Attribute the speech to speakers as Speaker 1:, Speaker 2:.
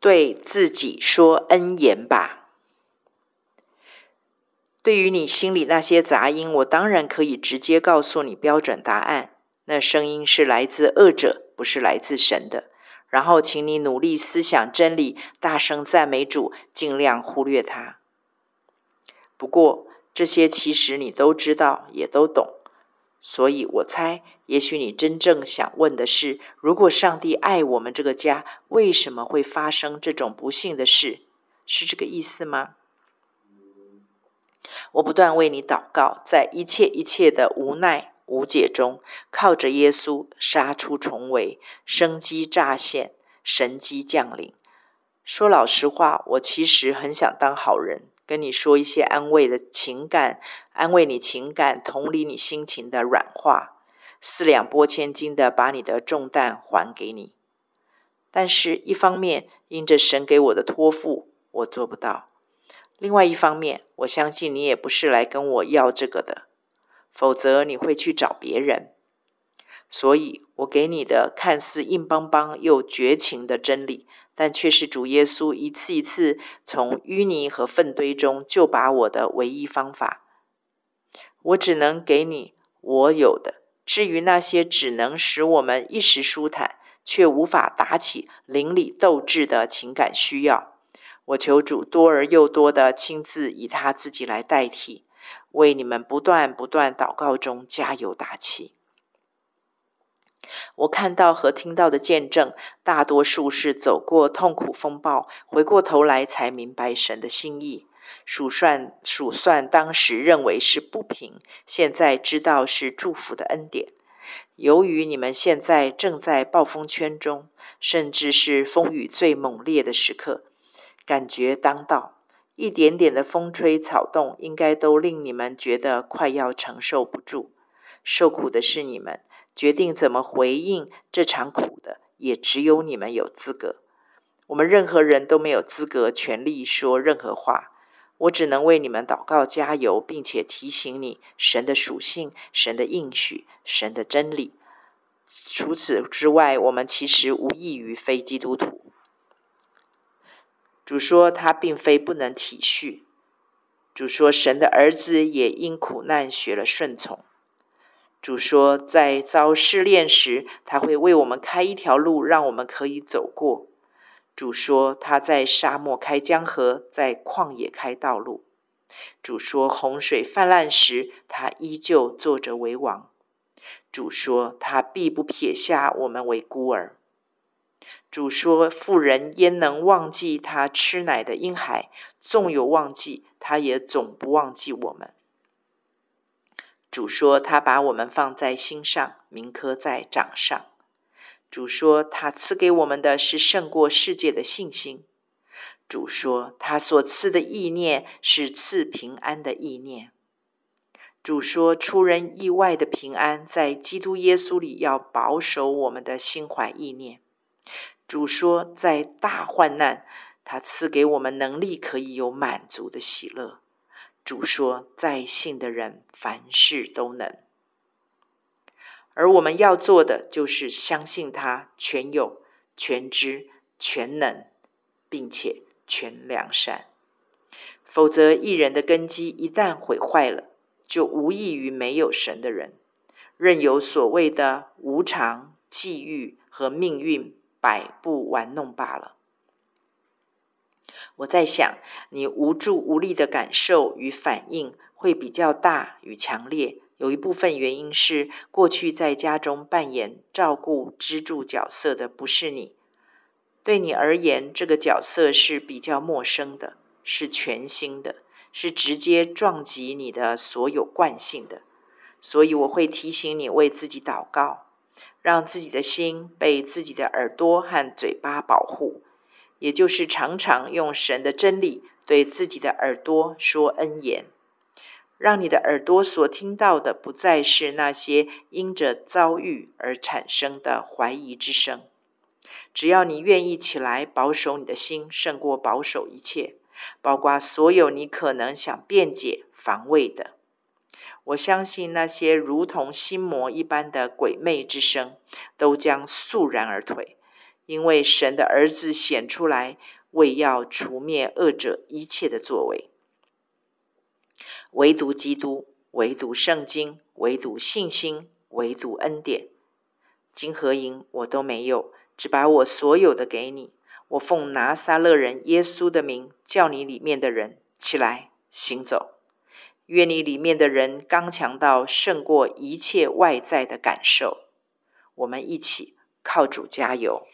Speaker 1: 对自己说恩言吧。对于你心里那些杂音，我当然可以直接告诉你标准答案。那声音是来自恶者，不是来自神的。然后，请你努力思想真理，大声赞美主，尽量忽略它。不过，这些其实你都知道，也都懂。所以我猜，也许你真正想问的是：如果上帝爱我们这个家，为什么会发生这种不幸的事？是这个意思吗？我不断为你祷告，在一切一切的无奈无解中，靠着耶稣杀出重围，生机乍现，神机降临。说老实话，我其实很想当好人。跟你说一些安慰的情感，安慰你情感，同理你心情的软话，四两拨千斤的把你的重担还给你。但是，一方面因着神给我的托付，我做不到；另外一方面，我相信你也不是来跟我要这个的，否则你会去找别人。所以我给你的看似硬邦邦又绝情的真理。但却是主耶稣一次一次从淤泥和粪堆中救拔我的唯一方法。我只能给你我有的。至于那些只能使我们一时舒坦，却无法打起邻里斗志的情感需要，我求主多而又多的亲自以他自己来代替，为你们不断不断祷告中加油打气。我看到和听到的见证，大多数是走过痛苦风暴，回过头来才明白神的心意。数算数算当时认为是不平，现在知道是祝福的恩典。由于你们现在正在暴风圈中，甚至是风雨最猛烈的时刻，感觉当道，一点点的风吹草动，应该都令你们觉得快要承受不住。受苦的是你们。决定怎么回应这场苦的，也只有你们有资格。我们任何人都没有资格、权利说任何话。我只能为你们祷告、加油，并且提醒你神的属性、神的应许、神的真理。除此之外，我们其实无异于非基督徒。主说他并非不能体恤。主说神的儿子也因苦难学了顺从。主说，在遭试炼时，他会为我们开一条路，让我们可以走过。主说，他在沙漠开江河，在旷野开道路。主说，洪水泛滥时，他依旧坐着为王。主说，他必不撇下我们为孤儿。主说，妇人焉能忘记他吃奶的婴孩？纵有忘记，他也总不忘记我们。主说：“他把我们放在心上，铭刻在掌上。”主说：“他赐给我们的是胜过世界的信心。”主说：“他所赐的意念是赐平安的意念。”主说：“出人意外的平安，在基督耶稣里要保守我们的心怀意念。”主说：“在大患难，他赐给我们能力，可以有满足的喜乐。”主说：“在信的人，凡事都能。”而我们要做的，就是相信他全有、全知、全能，并且全良善。否则，一人的根基一旦毁坏了，就无异于没有神的人，任由所谓的无常、际遇和命运摆布玩弄罢了。我在想，你无助无力的感受与反应会比较大与强烈。有一部分原因是，过去在家中扮演照顾支柱角色的不是你，对你而言，这个角色是比较陌生的，是全新的，是直接撞击你的所有惯性的。所以我会提醒你为自己祷告，让自己的心被自己的耳朵和嘴巴保护。也就是常常用神的真理对自己的耳朵说恩言，让你的耳朵所听到的不再是那些因着遭遇而产生的怀疑之声。只要你愿意起来保守你的心，胜过保守一切，包括所有你可能想辩解、防卫的。我相信那些如同心魔一般的鬼魅之声，都将肃然而退。因为神的儿子显出来，为要除灭恶者一切的作为。唯独基督，唯独圣经，唯独信心，唯独恩典。金和银我都没有，只把我所有的给你。我奉拿撒勒人耶稣的名，叫你里面的人起来行走。愿你里面的人刚强到胜过一切外在的感受。我们一起靠主加油。